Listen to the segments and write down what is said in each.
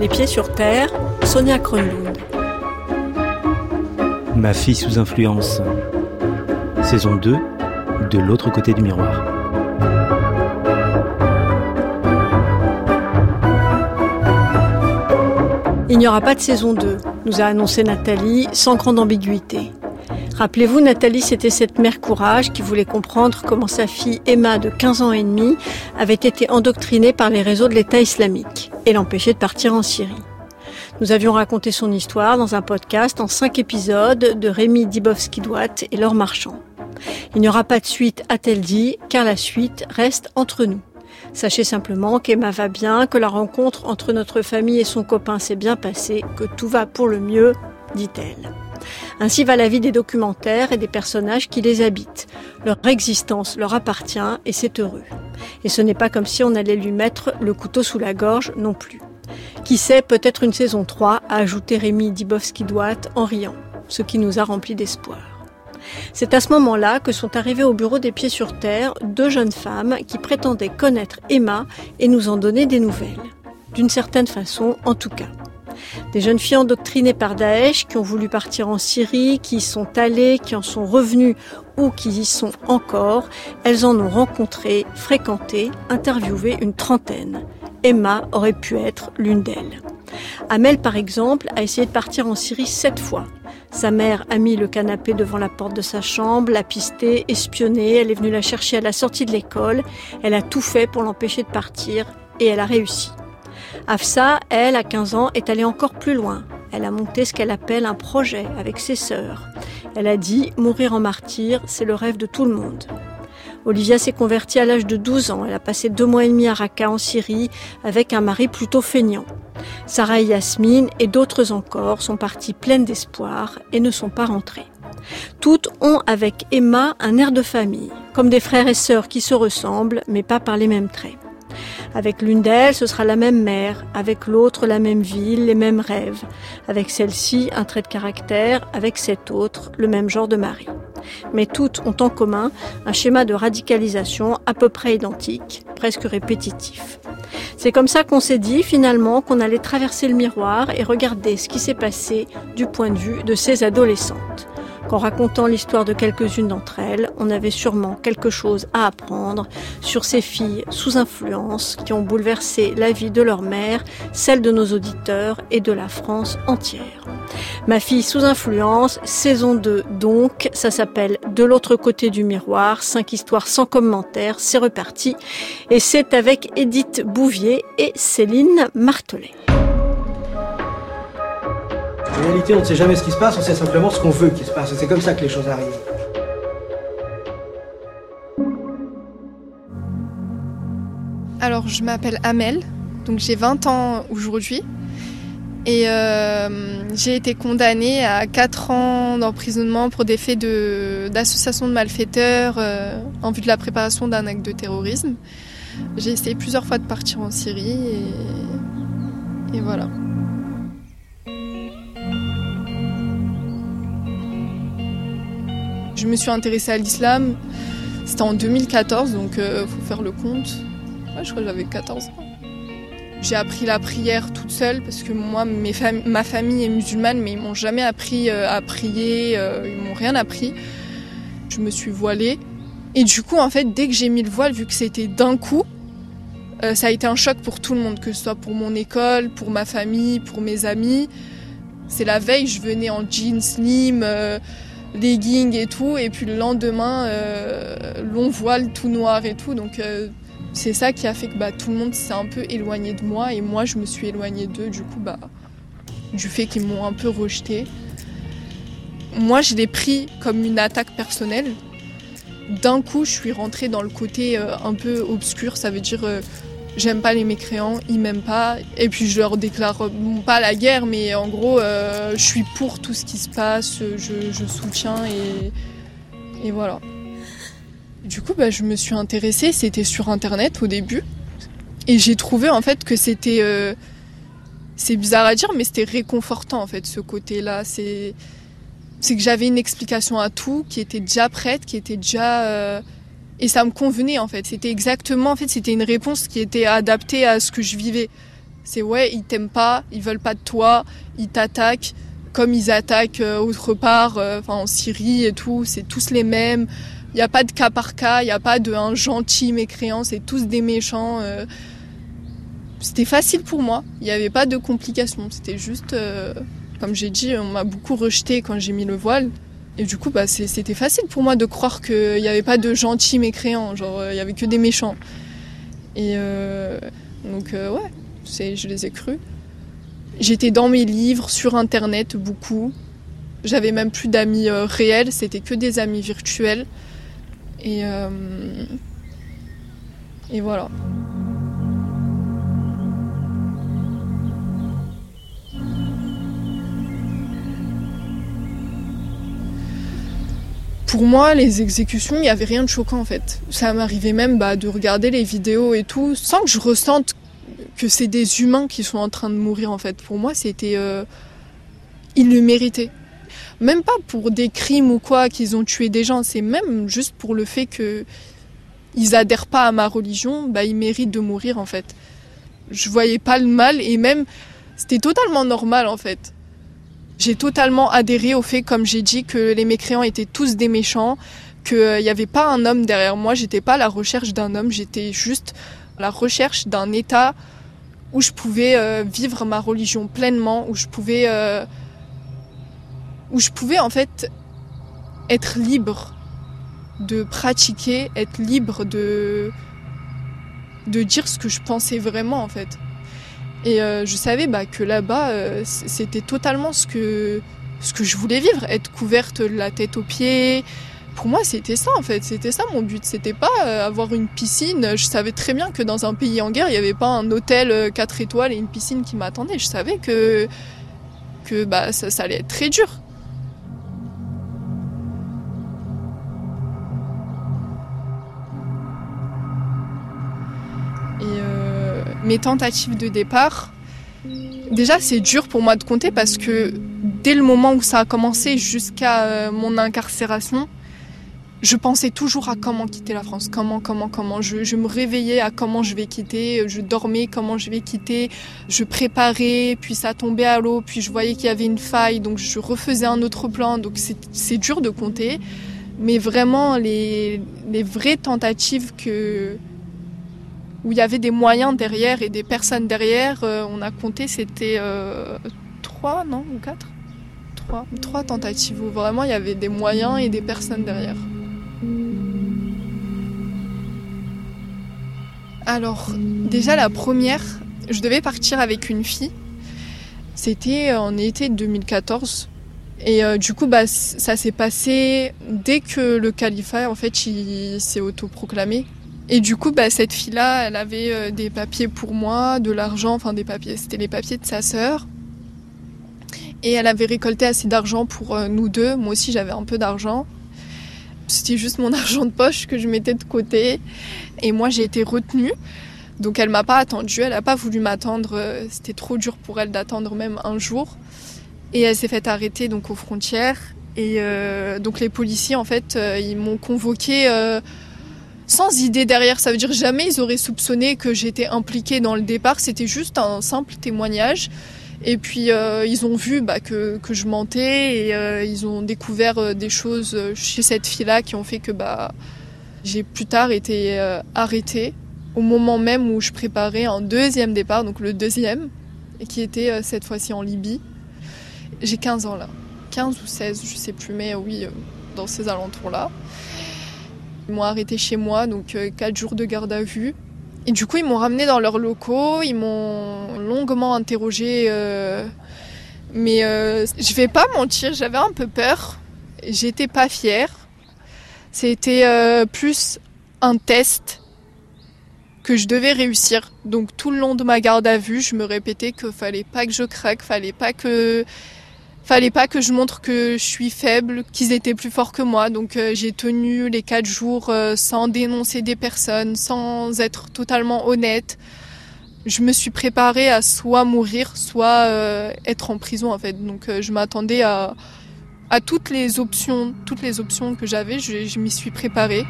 Les pieds sur terre, Sonia Kronlund. Ma fille sous influence. Saison 2, de l'autre côté du miroir. Il n'y aura pas de saison 2, nous a annoncé Nathalie sans grande ambiguïté. Rappelez-vous, Nathalie, c'était cette mère courage qui voulait comprendre comment sa fille Emma, de 15 ans et demi, avait été endoctrinée par les réseaux de l'État islamique et l'empêchait de partir en Syrie. Nous avions raconté son histoire dans un podcast en cinq épisodes de Rémi Dibowski-Douat et Laure Marchand. Il n'y aura pas de suite, a-t-elle dit, car la suite reste entre nous. Sachez simplement qu'Emma va bien, que la rencontre entre notre famille et son copain s'est bien passée, que tout va pour le mieux, dit-elle. Ainsi va la vie des documentaires et des personnages qui les habitent. Leur existence leur appartient et c'est heureux. Et ce n'est pas comme si on allait lui mettre le couteau sous la gorge non plus. Qui sait, peut-être une saison 3, a ajouté Rémi Dibowski-Douat en riant, ce qui nous a rempli d'espoir. C'est à ce moment-là que sont arrivées au bureau des Pieds sur Terre deux jeunes femmes qui prétendaient connaître Emma et nous en donner des nouvelles. D'une certaine façon, en tout cas. Des jeunes filles endoctrinées par Daesh qui ont voulu partir en Syrie, qui y sont allées, qui en sont revenues ou qui y sont encore, elles en ont rencontré, fréquenté, interviewé une trentaine. Emma aurait pu être l'une d'elles. Amel, par exemple, a essayé de partir en Syrie sept fois. Sa mère a mis le canapé devant la porte de sa chambre, l'a pisté, espionné, elle est venue la chercher à la sortie de l'école, elle a tout fait pour l'empêcher de partir et elle a réussi. Afsa, elle, à 15 ans, est allée encore plus loin. Elle a monté ce qu'elle appelle un projet avec ses sœurs. Elle a dit mourir en martyr, c'est le rêve de tout le monde. Olivia s'est convertie à l'âge de 12 ans. Elle a passé deux mois et demi à Raqqa en Syrie avec un mari plutôt feignant. Sarah et Yasmine et d'autres encore sont parties pleines d'espoir et ne sont pas rentrées. Toutes ont avec Emma un air de famille, comme des frères et sœurs qui se ressemblent mais pas par les mêmes traits. Avec l'une d'elles, ce sera la même mère, avec l'autre, la même ville, les mêmes rêves. Avec celle-ci, un trait de caractère, avec cette autre, le même genre de mari. Mais toutes ont en commun un schéma de radicalisation à peu près identique, presque répétitif. C'est comme ça qu'on s'est dit finalement qu'on allait traverser le miroir et regarder ce qui s'est passé du point de vue de ces adolescentes qu'en racontant l'histoire de quelques-unes d'entre elles, on avait sûrement quelque chose à apprendre sur ces filles sous influence qui ont bouleversé la vie de leur mère, celle de nos auditeurs et de la France entière. Ma fille sous influence, saison 2 donc, ça s'appelle De l'autre côté du miroir, cinq histoires sans commentaire, c'est reparti et c'est avec Edith Bouvier et Céline Martelet. En réalité, on ne sait jamais ce qui se passe, on sait simplement ce qu'on veut qu'il se passe. C'est comme ça que les choses arrivent. Alors, je m'appelle Amel, donc j'ai 20 ans aujourd'hui. Et euh, j'ai été condamnée à 4 ans d'emprisonnement pour des faits d'association de, malfaiteurs euh, en vue de la préparation d'un acte de terrorisme. J'ai essayé plusieurs fois de partir en Syrie et, et voilà. Je me suis intéressée à l'islam, c'était en 2014, donc il euh, faut faire le compte. je crois que j'avais 14 ans. J'ai appris la prière toute seule parce que moi, ma famille est musulmane, mais ils m'ont jamais appris euh, à prier, euh, ils m'ont rien appris. Je me suis voilée. Et du coup, en fait, dès que j'ai mis le voile, vu que c'était d'un coup, ça a été un choc pour tout le monde, que ce soit pour mon école, pour ma famille, pour mes amis. C'est la veille, je venais en jeans slim leggings et tout, et puis le lendemain, euh, long voile tout noir et tout. Donc euh, c'est ça qui a fait que bah, tout le monde s'est un peu éloigné de moi, et moi je me suis éloignée d'eux, du coup, bah, du fait qu'ils m'ont un peu rejeté. Moi, je l'ai pris comme une attaque personnelle. D'un coup, je suis rentrée dans le côté euh, un peu obscur, ça veut dire j'aime pas les mécréants, ils m'aiment pas. Et puis je leur déclare pas la guerre, mais en gros, euh, je suis pour tout ce qui se passe, je, soutiens et, et, voilà. Du coup, bah, je me suis intéressée, c'était sur internet au début. Et j'ai trouvé en fait que c'était. Euh, c'est bizarre à dire, mais c'était réconfortant en fait ce côté-là. C'est que j'avais une explication à tout qui était déjà prête, qui était déjà. Euh, et ça me convenait en fait. C'était exactement, en fait, c'était une réponse qui était adaptée à ce que je vivais. C'est ouais, ils t'aiment pas, ils veulent pas de toi, ils t'attaquent comme ils attaquent euh, autre part, euh, enfin en Syrie et tout, c'est tous les mêmes. Il n'y a pas de cas par cas, il n'y a pas de un gentil mécréant, c'est tous des méchants. euh. C'était facile pour moi, il n'y avait pas de complications, c'était juste, comme j'ai dit, on m'a beaucoup rejeté quand j'ai mis le voile. Et du coup, bah, c'était facile pour moi de croire qu'il n'y avait pas de gentils mécréants, genre euh, il n'y avait que des méchants. Et euh, donc, euh, ouais, je les ai crus. J'étais dans mes livres, sur internet beaucoup. J'avais même plus d'amis euh, réels, c'était que des amis virtuels. Et, et voilà. Pour moi, les exécutions, il n'y avait rien de choquant en fait. Ça m'arrivait même bah, de regarder les vidéos et tout, sans que je ressente que c'est des humains qui sont en train de mourir en fait. Pour moi, c'était... euh, Ils le méritaient. Même pas pour des crimes ou quoi, qu'ils ont tué des gens, c'est même juste pour le fait que ils adhèrent pas à ma religion, bah ils méritent de mourir en fait. Je voyais pas le mal et même c'était totalement normal en fait. J'ai totalement adhéré au fait, comme j'ai dit, que les mécréants étaient tous des méchants, qu'il n'y avait pas un homme derrière moi, j'étais pas à la recherche d'un homme, j'étais juste à la recherche d'un état où je pouvais euh, vivre ma religion pleinement, où je pouvais, euh, où je pouvais en fait être libre de pratiquer, être libre de de dire ce que je pensais vraiment en fait. Et euh, je savais bah, que là-bas, euh, c'était totalement ce que ce que je voulais vivre, être couverte de la tête aux pieds. Pour moi, c'était ça en fait, c'était ça mon but. C'était pas euh, avoir une piscine. Je savais très bien que dans un pays en guerre, il n'y avait pas un hôtel 4 étoiles et une piscine qui m'attendait. Je savais que que bah ça, ça allait être très dur. Mes tentatives de départ, déjà c'est dur pour moi de compter parce que dès le moment où ça a commencé jusqu'à euh, mon incarcération, je pensais toujours à comment quitter la France, comment, comment, comment. Je, me réveillais à comment je vais quitter, je dormais comment je vais quitter, je préparais, puis ça tombait à l'eau, puis je voyais qu'il y avait une faille, donc je refaisais un autre plan. Donc c'est dur de compter, mais vraiment les vraies tentatives que, où il y avait des moyens derrière et des personnes derrière, euh, on a compté, c'était euh, trois, non, ou quatre? Trois, trois tentatives où vraiment il y avait des moyens et des personnes derrière. Alors, déjà la première, je devais partir avec une fille. C'était en été 2014. Et euh, du coup, bah, ça s'est passé dès que le califat, en fait, il s'est autoproclamé. Et du coup, bah, cette fille-là, elle avait euh, des papiers pour moi, de l'argent, enfin des papiers, c'était les papiers de sa sœur. Et elle avait récolté assez d'argent pour euh, nous deux. Moi aussi, j'avais un peu d'argent. C'était juste mon argent de poche que je mettais de côté. Et moi, j'ai été retenue. Donc, elle m'a pas attendue. Elle a pas voulu m'attendre. Euh, C'était trop dur pour elle d'attendre même un jour. Et elle s'est faite arrêter donc aux frontières. Et donc, les policiers, en fait, ils m'ont convoqué sans idée derrière. Ça veut dire jamais ils auraient soupçonné que j'étais impliquée dans le départ. C'était juste un simple témoignage. Et puis euh, ils ont vu bah, que, que je mentais et euh, ils ont découvert euh, des choses euh, chez cette fille-là qui ont fait que bah, j'ai plus tard été euh, arrêtée au moment même où je préparais un deuxième départ, donc le deuxième, et qui était cette fois-ci en Libye. J'ai 15 ans là, 15 ou 16, je sais plus, mais oui, dans ces alentours-là. Ils m'ont arrêté chez moi, donc 4 jours de garde à vue. Et du coup, ils m'ont ramené dans leurs locaux, ils m'ont longuement interrogé. euh, mais euh, je vais pas mentir, j'avais un peu peur. J'étais pas fière. C'était euh, plus un test que je devais réussir. Donc tout le long de ma garde à vue, je me répétais qu'il fallait pas que je craque, fallait pas que fallait pas que je montre que je suis faible, qu'ils étaient plus forts que moi. Donc euh, j'ai tenu les quatre jours euh, sans dénoncer des personnes, sans être totalement honnête. Je me suis préparée à soit mourir, soit euh, être en prison en fait. Donc je m'attendais à, à toutes les options, toutes les options que j'avais. Je, je m'y suis préparée.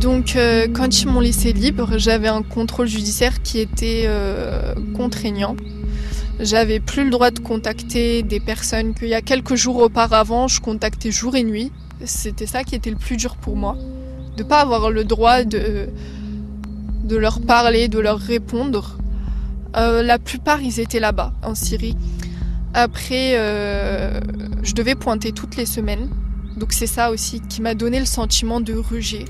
Donc euh, quand ils m'ont laissé libre, j'avais un contrôle judiciaire qui était euh, contraignant. J'avais plus le droit de contacter des personnes qu'il y a quelques jours auparavant, je contactais jour et nuit. C'était ça qui était le plus dur pour moi, de pas avoir le droit de leur parler, de leur répondre. Euh, la plupart, ils étaient là-bas, en Syrie. Après, je devais pointer toutes les semaines. Donc c'est ça aussi qui m'a donné le sentiment de rejet.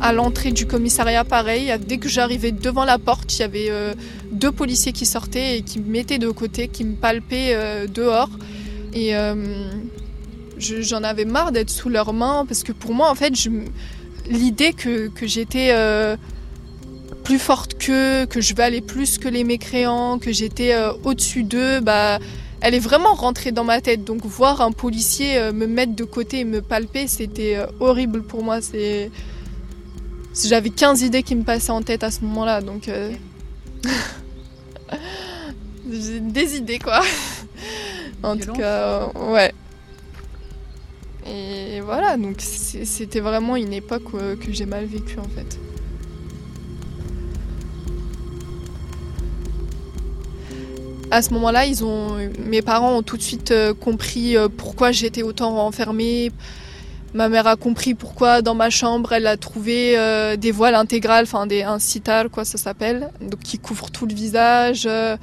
À l'entrée du commissariat, pareil, dès que j'arrivais devant la porte, il y avait euh, deux policiers qui sortaient et qui me mettaient de côté, qui me palpaient dehors. Et j'en avais marre d'être sous leurs mains parce que pour moi, en fait, l'idée que, j'étais plus forte qu'eux, que je valais plus que les mécréants, que j'étais euh, au-dessus d'eux, bah, elle est vraiment rentrée dans ma tête. Donc voir un policier euh, me mettre de côté et me palper, c'était euh, horrible pour moi. C'est j'avais 15 idées qui me passaient en tête à ce moment-là, donc j'ai des idées quoi. en tout cas, ouais. Et voilà, donc c'était vraiment une époque que j'ai mal vécue en fait. À ce moment-là, ils ont, mes parents ont tout de suite euh, compris euh, pourquoi j'étais autant enfermée. Ma mère a compris pourquoi dans ma chambre elle a trouvé euh, des voiles intégrales, enfin des un quoi ça s'appelle, qui couvre tout le visage. Elle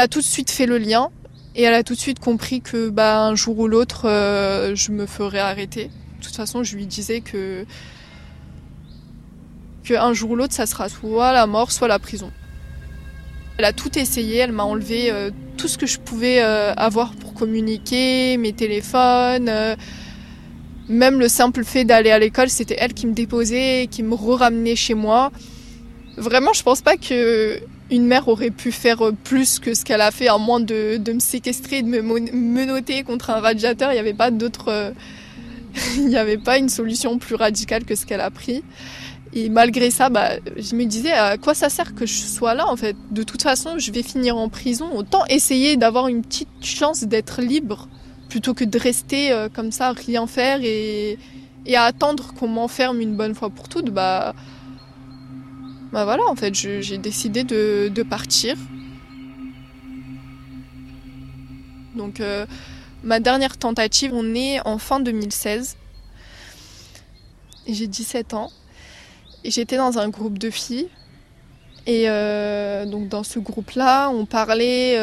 a tout de suite fait le lien et elle a tout de suite compris que bah un jour ou l'autre je me ferais arrêter. De toute façon, je lui disais que un jour ou l'autre ça sera soit la mort, soit la prison. Elle a tout essayé, elle m'a enlevé euh, tout ce que je pouvais euh, avoir pour communiquer, mes téléphones. Euh, même le simple fait d'aller à l'école, c'était elle qui me déposait, qui me ramenait chez moi. Vraiment, je pense pas que une mère aurait pu faire plus que ce qu'elle a fait, à moins de, de me séquestrer, de me menotter contre un radiateur. Il n'y avait pas d'autre, il n'y avait pas une solution plus radicale que ce qu'elle a pris. Et malgré ça, bah, je me disais à quoi ça sert que je sois là en fait? De toute façon, je vais finir en prison. Autant essayer d'avoir une petite chance d'être libre plutôt que de rester euh, comme ça, rien faire et, et à attendre qu'on m'enferme une bonne fois pour toutes. Bah, bah voilà, en fait, j'ai décidé de, de, partir. Donc, euh, ma dernière tentative, on est en fin 2016. J'ai 17 ans j'étais dans un groupe de filles. Et euh, donc dans ce groupe-là, on parlait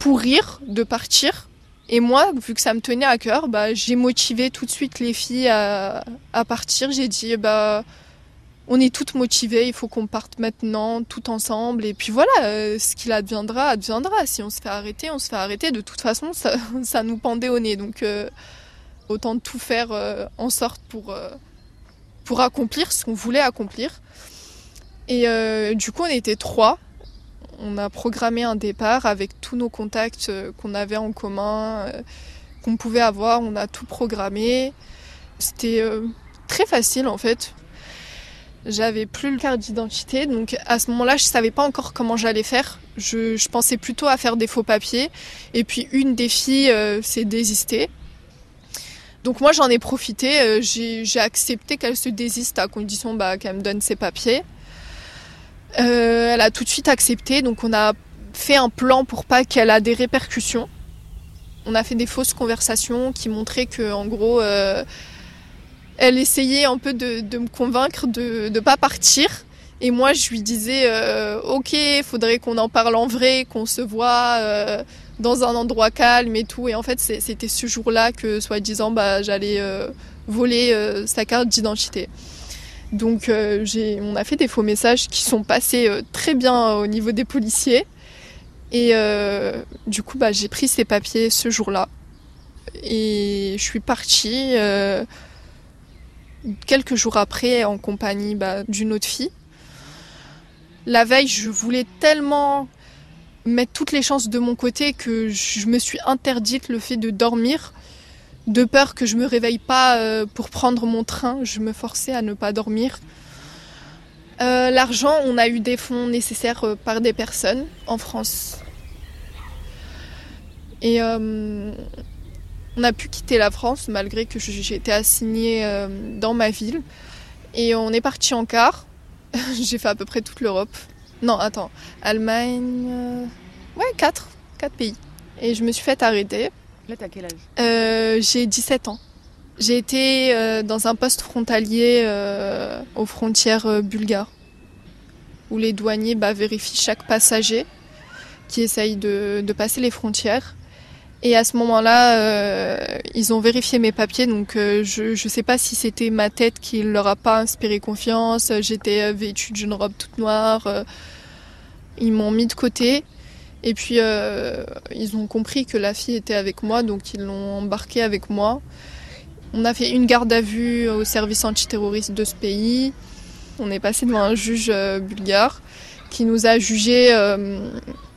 pour rire de partir. Et moi, vu que ça me tenait à cœur, bah, j'ai motivé tout de suite les filles à, partir. J'ai dit, bah, on est toutes motivées, il faut qu'on parte maintenant, tout ensemble. Et puis voilà, euh, ce qu'il adviendra, adviendra. Si on se fait arrêter, on se fait arrêter. De toute façon, ça, nous pendait au nez. Donc autant tout faire en sorte pour pour accomplir ce qu'on voulait accomplir. Et euh, du coup, on était trois. On a programmé un départ avec tous nos contacts euh, qu'on avait en commun, euh, qu'on pouvait avoir. On a tout programmé. C'était très facile en fait. J'avais plus le carte d'identité, donc à ce moment-là, je savais pas encore comment j'allais faire. Je, pensais plutôt à faire des faux papiers. Et puis une des filles s'est désistée. Donc moi j'en ai profité, euh, j'ai accepté qu'elle se désiste à condition bah, qu'elle me donne ses papiers. Euh, elle a tout de suite accepté, donc on a fait un plan pour pas qu'elle a des répercussions. On a fait des fausses conversations qui montraient que en gros euh, elle essayait un peu de, me convaincre de ne pas partir. Et moi je lui disais ok, faudrait qu'on en parle en vrai, qu'on se voit dans un endroit calme et tout. Et en fait, c'était ce jour-là que, soi-disant, bah, j'allais euh, voler euh, sa carte d'identité. Donc, euh, on a fait des faux messages qui sont passés très bien au niveau des policiers. Et du coup, bah, j'ai pris ces papiers ce jour-là. Et je suis partie quelques jours après en compagnie bah, d'une autre fille. La veille, je voulais tellement mettre toutes les chances de mon côté que je me suis interdite le fait de dormir de peur que je me réveille pas euh, pour prendre mon train, je me forçais à ne pas dormir. Euh, l'argent, on a eu des fonds nécessaires euh, par des personnes en France. Et On a pu quitter la France malgré que j'ai été assignée dans ma ville. Et on est parti en car. j'ai fait à peu près toute l'Europe. Non, attends. Allemagne. Ouais, 4. 4 pays. Et je me suis fait arrêter. Là, t'as quel Euh, j'ai 17 ans. J'ai été euh, dans un poste frontalier euh, aux frontières bulgares, où les douaniers bah, vérifient chaque passager qui essaye de, passer les frontières. Et à ce moment-là, ils ont vérifié mes papiers, donc je ne sais pas si c'était ma tête qui leur a pas inspiré confiance. J'étais vêtue d'une robe toute noire. ils m'ont mis de côté. Et puis, euh, ils ont compris que la fille était avec moi, donc ils l'ont embarquée avec moi. On a fait une garde à vue au service antiterroriste de ce pays. On est passé devant un juge euh, bulgare qui nous a jugé euh,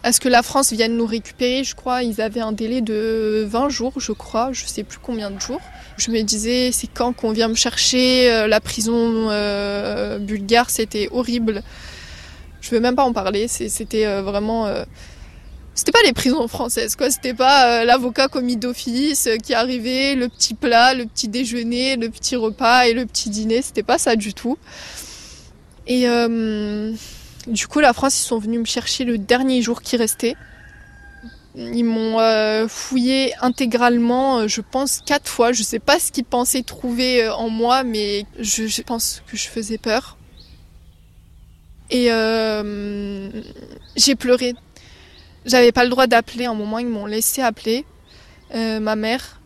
à ce que la France vienne nous récupérer. Je crois ils avaient un délai de 20 jours, je crois, je sais plus combien de jours. Je me disais, c'est quand qu'on vient me chercher Euh, La prison bulgare, c'était horrible. Je veux même pas en parler. C'était vraiment. C'était pas les prisons françaises, quoi. C'était pas euh, l'avocat commis d'office euh, qui arrivait, le petit plat, le petit déjeuner, le petit repas et le petit dîner. C'était pas ça du tout. Et euh, du coup, la France, ils sont venus me chercher le dernier jour qui restait. Ils m'ont fouillé intégralement, je pense, quatre fois. Je sais pas ce qu'ils pensaient trouver en moi, mais je, pense que je faisais peur. Et j'ai pleuré j'avais pas le droit d'appeler. À un moment, ils m'ont laissé appeler euh, ma mère.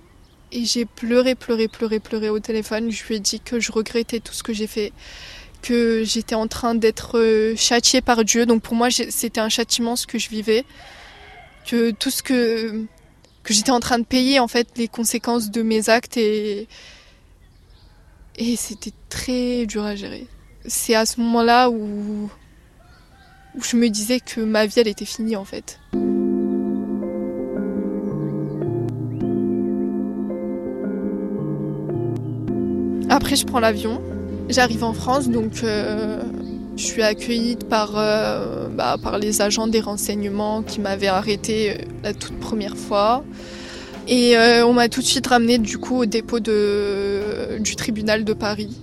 Et j'ai pleuré, pleuré, pleuré, pleuré au téléphone. Je lui ai dit que je regrettais tout ce que j'ai fait. Que j'étais en train d'être euh, châtiée par Dieu. Donc pour moi, c'était un châtiment ce que je vivais. Que tout ce que. que j'étais en train de payer, en fait, les conséquences de mes actes. Et. Et c'était très dur à gérer. C'est à ce moment-là où où je me disais que ma vie elle était finie en fait. Après je prends l'avion, j'arrive en France donc euh, je suis accueillie par, euh, bah, par les agents des renseignements qui m'avaient arrêtée euh, la toute première fois. Et on m'a tout de suite ramenée du coup au dépôt du tribunal de Paris.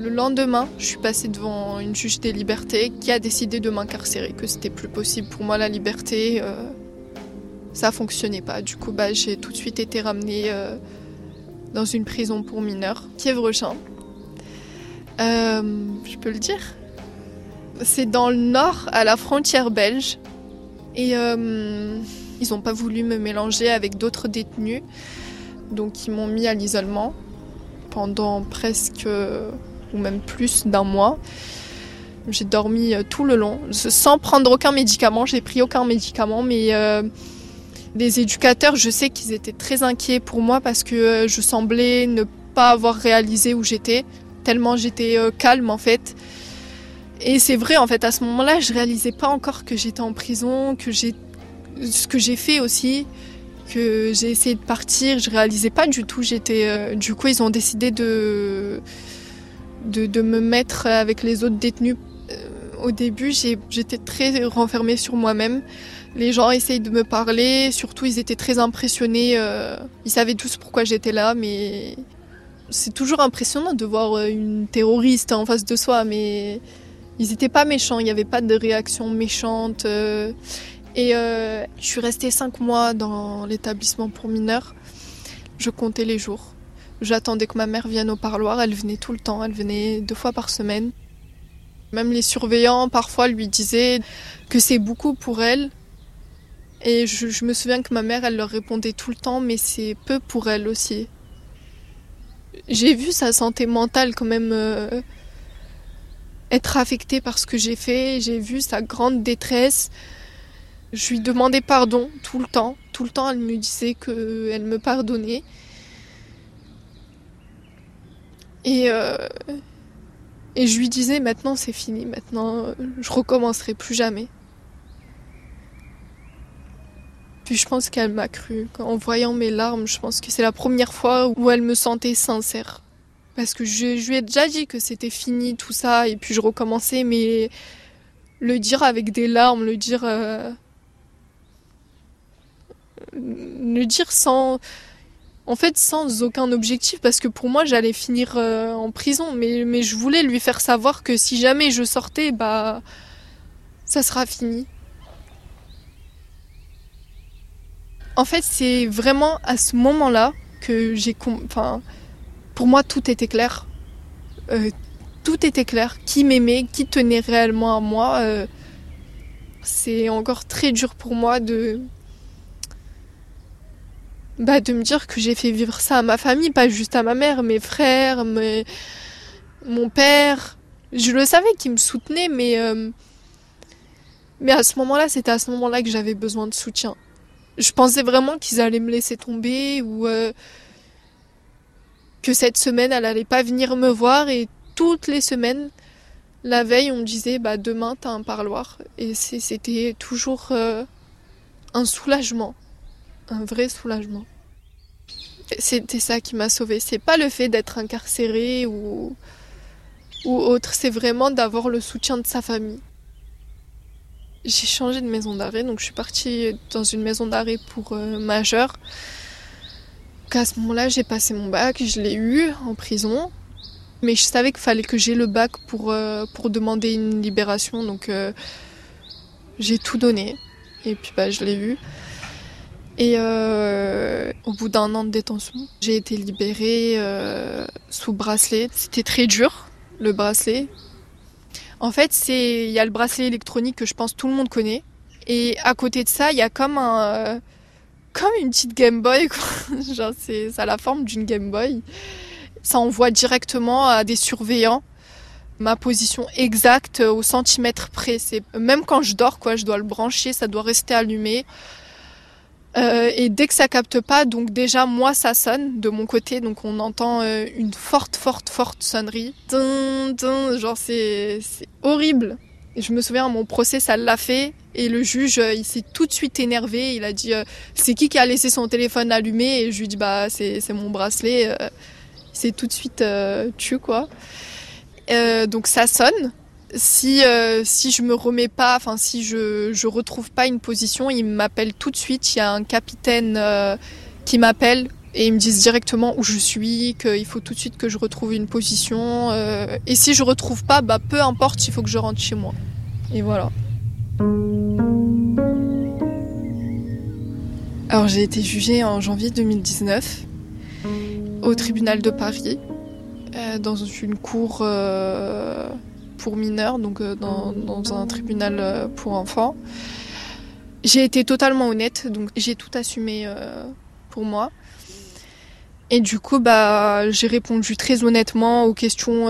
Le lendemain, je suis passée devant une juge des libertés qui a décidé de m'incarcérer, que c'était plus possible pour moi la liberté. euh, ça fonctionnait pas. Du coup, bah, j'ai tout de suite été ramenée euh, dans une prison pour mineurs, Kievrechin. Euh, je peux le dire? C'est dans le nord, à la frontière belge. Et euh, ils n'ont pas voulu me mélanger avec d'autres détenus. Donc ils m'ont mis à l'isolement pendant presque ou même plus d'un mois. J'ai dormi euh, tout le long, sans prendre aucun médicament. J'ai pris aucun médicament, mais euh, les éducateurs, je sais qu'ils étaient très inquiets pour moi parce que euh, je semblais ne pas avoir réalisé où j'étais, tellement j'étais euh, calme en fait. Et c'est vrai, en fait, à ce moment-là, je réalisais pas encore que j'étais en prison, que j'ai ce que j'ai fait aussi, que j'ai essayé de partir. Je réalisais pas du tout. J'étais, du coup, ils ont décidé de de, me mettre avec les autres détenus. Euh, au début, j'étais très renfermée sur moi-même. Les gens essayaient de me parler, surtout ils étaient très impressionnés. euh, ils savaient tous pourquoi j'étais là, mais c'est toujours impressionnant de voir euh, une terroriste en face de soi, mais ils n'étaient pas méchants, il n'y avait pas de réaction méchante. et je suis restée cinq mois dans l'établissement pour mineurs. Je comptais les jours. J'attendais que ma mère vienne au parloir, elle venait tout le temps, elle venait deux fois par semaine. Même les surveillants parfois lui disaient que c'est beaucoup pour elle. Et je, me souviens que ma mère, elle leur répondait tout le temps, mais c'est peu pour elle aussi. J'ai vu sa santé mentale quand même euh, être affectée par ce que j'ai fait. J'ai vu sa grande détresse. Je lui demandais pardon tout le temps. Tout le temps, elle me disait qu'elle me pardonnait. Et, euh, et je lui disais maintenant c'est fini, maintenant euh, je recommencerai plus jamais. Puis je pense qu'elle m'a cru. En voyant mes larmes, je pense que c'est la première fois où elle me sentait sincère. Parce que je, lui ai déjà dit que c'était fini tout ça et puis je recommençais, mais le dire avec des larmes, le dire. euh, le dire sans. En fait, sans aucun objectif, parce que pour moi, j'allais finir euh, en prison, mais, je voulais lui faire savoir que si jamais je sortais, bah, ça sera fini. En fait, c'est vraiment à ce moment-là que j'ai... Enfin, pour moi, tout était clair. Euh, tout était clair. Qui m'aimait, qui tenait réellement à moi. Euh, c'est encore très dur pour moi de... Bah, de me dire que j'ai fait vivre ça à ma famille, pas juste à ma mère, mes frères, mon père. Je le savais qu'ils me soutenaient, mais... Euh, mais à ce moment-là, c'était à ce moment-là que j'avais besoin de soutien. Je pensais vraiment qu'ils allaient me laisser tomber ou euh, que cette semaine, elle allait pas venir me voir et toutes les semaines, la veille, on me disait bah demain t'as un parloir et c'était toujours euh, un soulagement, un vrai soulagement. C'était ça qui m'a sauvée. C'est pas le fait d'être incarcéré ou ou autre, c'est vraiment d'avoir le soutien de sa famille. J'ai changé de maison d'arrêt, donc je suis partie dans une maison d'arrêt pour euh, majeurs. À ce moment-là, j'ai passé mon bac, je l'ai eu en prison. Mais je savais qu'il fallait que j'ai le bac pour, euh, pour demander une libération, donc euh, j'ai tout donné. Et puis bah, je l'ai eu. Et au bout d'un an de détention, j'ai été libérée sous bracelet. C'était très dur, le bracelet. En fait, c'est il y a le bracelet électronique que je pense tout le monde connaît. Et à côté de ça, il y a comme un euh, comme une petite Game Boy. Quoi. Genre c'est ça a la forme d'une Game Boy. Ça envoie directement à des surveillants ma position exacte au centimètre près. C'est même quand je dors quoi, je dois le brancher, ça doit rester allumé. Euh, et dès que ça capte pas, donc déjà moi ça sonne de mon côté, donc on entend euh, une forte, forte, forte sonnerie. genre c'est horrible. Et je me souviens, mon procès, ça l'a fait. Et le juge, euh, il s'est tout de suite énervé. Il a dit, c'est qui qui a laissé son téléphone allumé? Et je lui dis, bah c'est mon bracelet. il s'est tout de suite tué, quoi. donc ça sonne si euh, si je me remets pas, enfin si je je retrouve pas une position, il m'appelle tout de suite. Il y a un capitaine euh, qui m'appelle et ils me disent directement où je suis, qu'il faut tout de suite que je retrouve une position. Euh, et si je retrouve pas, bah peu importe, il faut que je rentre chez moi. Et voilà. Alors j'ai été jugée en janvier 2019 au tribunal de Paris dans une cour pour mineurs, donc euh, dans, un tribunal euh, pour enfants. J'ai été totalement honnête, donc j'ai tout assumé euh, pour moi. Et du coup, bah, j'ai répondu très honnêtement aux questions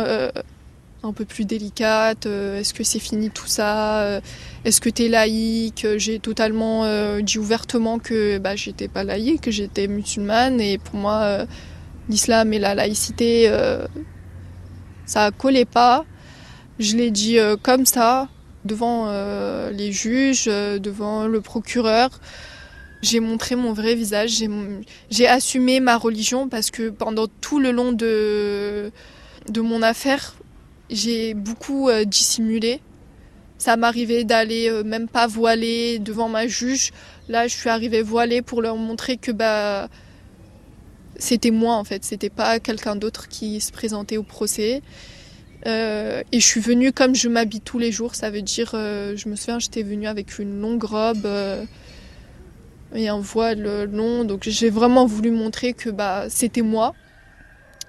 un peu plus délicates. Est-ce que c'est fini tout ça Est-ce que tu es laïque J'ai totalement dit ouvertement que bah, j'étais pas laïque, que j'étais musulmane. Et pour moi, l'islam et la laïcité, ça collait pas. Je l'ai dit euh, comme ça, devant euh, les juges, euh, devant le procureur. J'ai montré mon vrai visage, j'ai assumé ma religion parce que pendant tout le long de, de mon affaire, j'ai beaucoup dissimulé. Ça m'arrivait d'aller même pas voiler devant ma juge. Là, je suis arrivée voilée pour leur montrer que bah c'était moi en fait, c'était pas quelqu'un d'autre qui se présentait au procès. Euh, et je suis venue comme je m'habille tous les jours, ça veut dire, euh, je me souviens, j'étais venue avec une longue robe euh, et un voile long, donc j'ai vraiment voulu montrer que bah, c'était moi.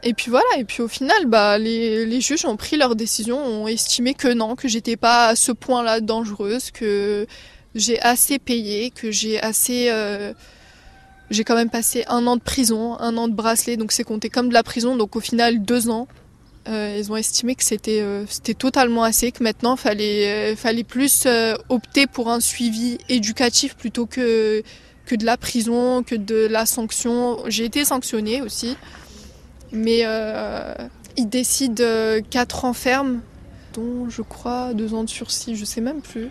Et puis voilà, et puis au final, bah, les, les juges ont pris leur décision, ont estimé que non, que j'étais pas à ce point-là dangereuse, que j'ai assez payé, que j'ai assez... j'ai quand même passé un an de prison, un an de bracelet, donc c'est compté comme de la prison, donc au final deux ans. Euh, ils ont estimé que c'était euh, c'était totalement assez, que maintenant fallait euh, fallait plus opter pour un suivi éducatif plutôt que que de la prison, que de la sanction. J'ai été sanctionnée aussi, mais ils décident quatre ans ferme, dont je crois deux ans de sursis, je sais même plus.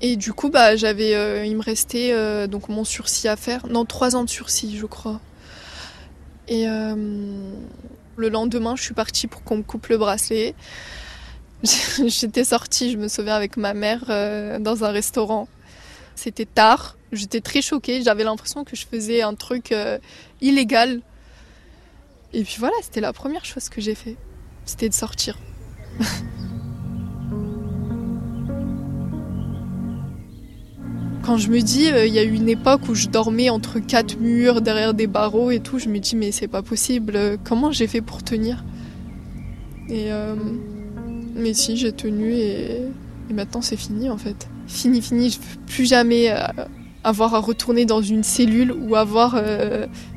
Et du coup, bah, il me restait donc mon sursis à faire. Non, trois ans de sursis, je crois. Et le lendemain, je suis partie pour qu'on me coupe le bracelet. J'étais sortie, je me souviens, avec ma mère euh, dans un restaurant. C'était tard. J'étais très choquée, j'avais l'impression que je faisais un truc euh, illégal. Et puis voilà, c'était la première chose que j'ai fait. C'était de sortir. Quand je me dis, euh, il y a eu une époque où je dormais entre quatre murs, derrière des barreaux et tout, je me dis, mais c'est pas possible, comment j'ai fait pour tenir? Euh, mais si, j'ai tenu et, maintenant c'est fini en fait. Fini, fini, je veux plus jamais euh, avoir à retourner dans une cellule ou avoir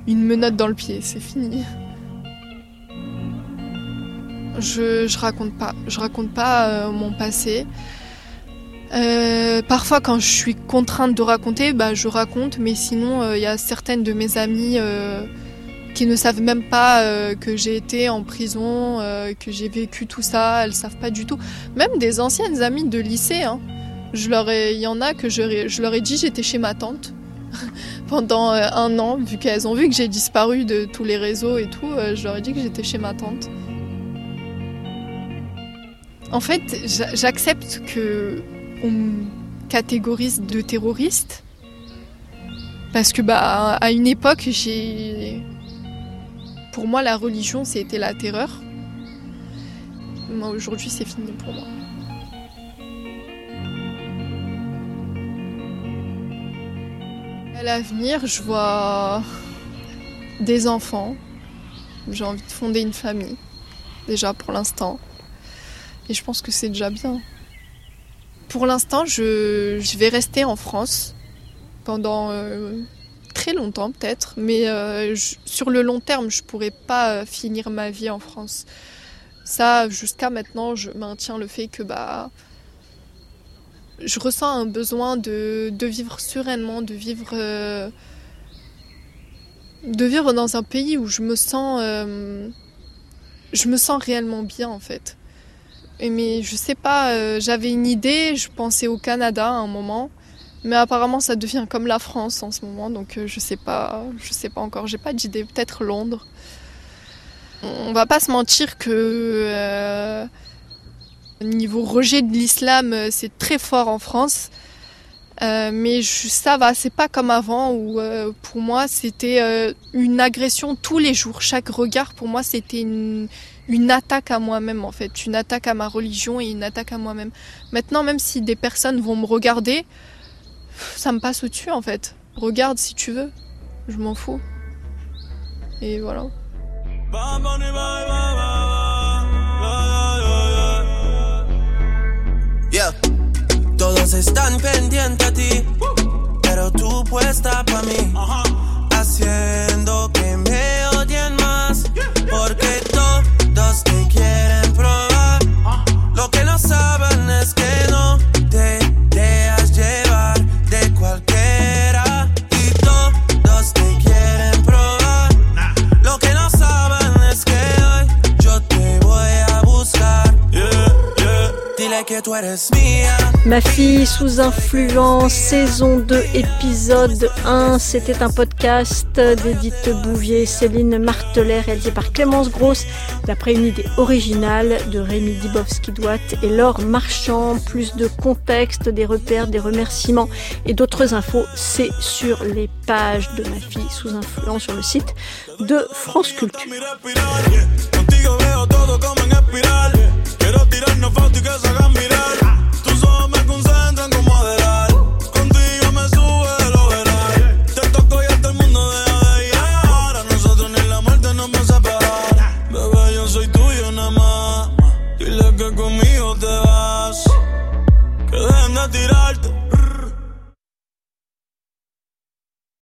une menotte dans le pied, c'est fini. Je, je raconte pas, je raconte pas mon passé. Euh, parfois, quand je suis contrainte de raconter, bah, je raconte, mais sinon, il euh, y a certaines de mes amies euh, qui ne savent même pas que j'ai été en prison, que j'ai vécu tout ça. Elles savent pas du tout. Même des anciennes amies de lycée. Hein. Je leur il y en a que je, je leur ai dit j'étais chez ma tante pendant un an, vu qu'elles ont vu que j'ai disparu de tous les réseaux et tout. je leur ai dit que j'étais chez ma tante. En fait, j'accepte que on catégorise de terroriste. Parce que bah à une époque, j'ai pour moi la religion c'était la terreur. Moi aujourd'hui c'est fini pour moi. À l'avenir, je vois des enfants. J'ai envie de fonder une famille, déjà pour l'instant. Et je pense que c'est déjà bien. Pour l'instant, je, vais rester en France pendant euh, très longtemps peut-être, mais euh, sur le long terme, je pourrais pas euh, finir ma vie en France. Ça, jusqu'à maintenant, je maintiens le fait que bah, je ressens un besoin de, vivre sereinement, de vivre, de vivre dans un pays où je me sens, je me sens réellement bien en fait mais je sais pas, euh, j'avais une idée, je pensais au Canada à un moment, mais apparemment ça devient comme la France en ce moment, donc euh, je sais pas, je sais pas encore, j'ai pas d'idée, peut-être Londres. On va pas se mentir que euh, niveau rejet de l'islam, c'est très fort en France. mais ça va, c'est pas comme avant où pour moi c'était une agression tous les jours. Chaque regard pour moi c'était une, une attaque à moi-même en fait, une attaque à ma religion et une attaque à moi-même. Maintenant, même si des personnes vont me regarder, ça me passe au-dessus en fait. Regarde si tu veux, je m'en fous. Et voilà. Yeah. Todos están pendientes a ti, pero tú puesta para mí, haciendo que me odien stubbornness. Ma fille sous influence, saison 2, épisode 1. C'était un podcast d'Edith Bouvier, Céline Martelet, réalisé par Clémence Grosse, d'après une idée originale de Rémi Dibowski-Douat et Laure Marchand. Plus de contexte, des repères, des remerciements et d'autres infos, c'est sur les pages de Ma fille sous influence sur le site de France Culture. tirarnos fotos y que se hagan viral.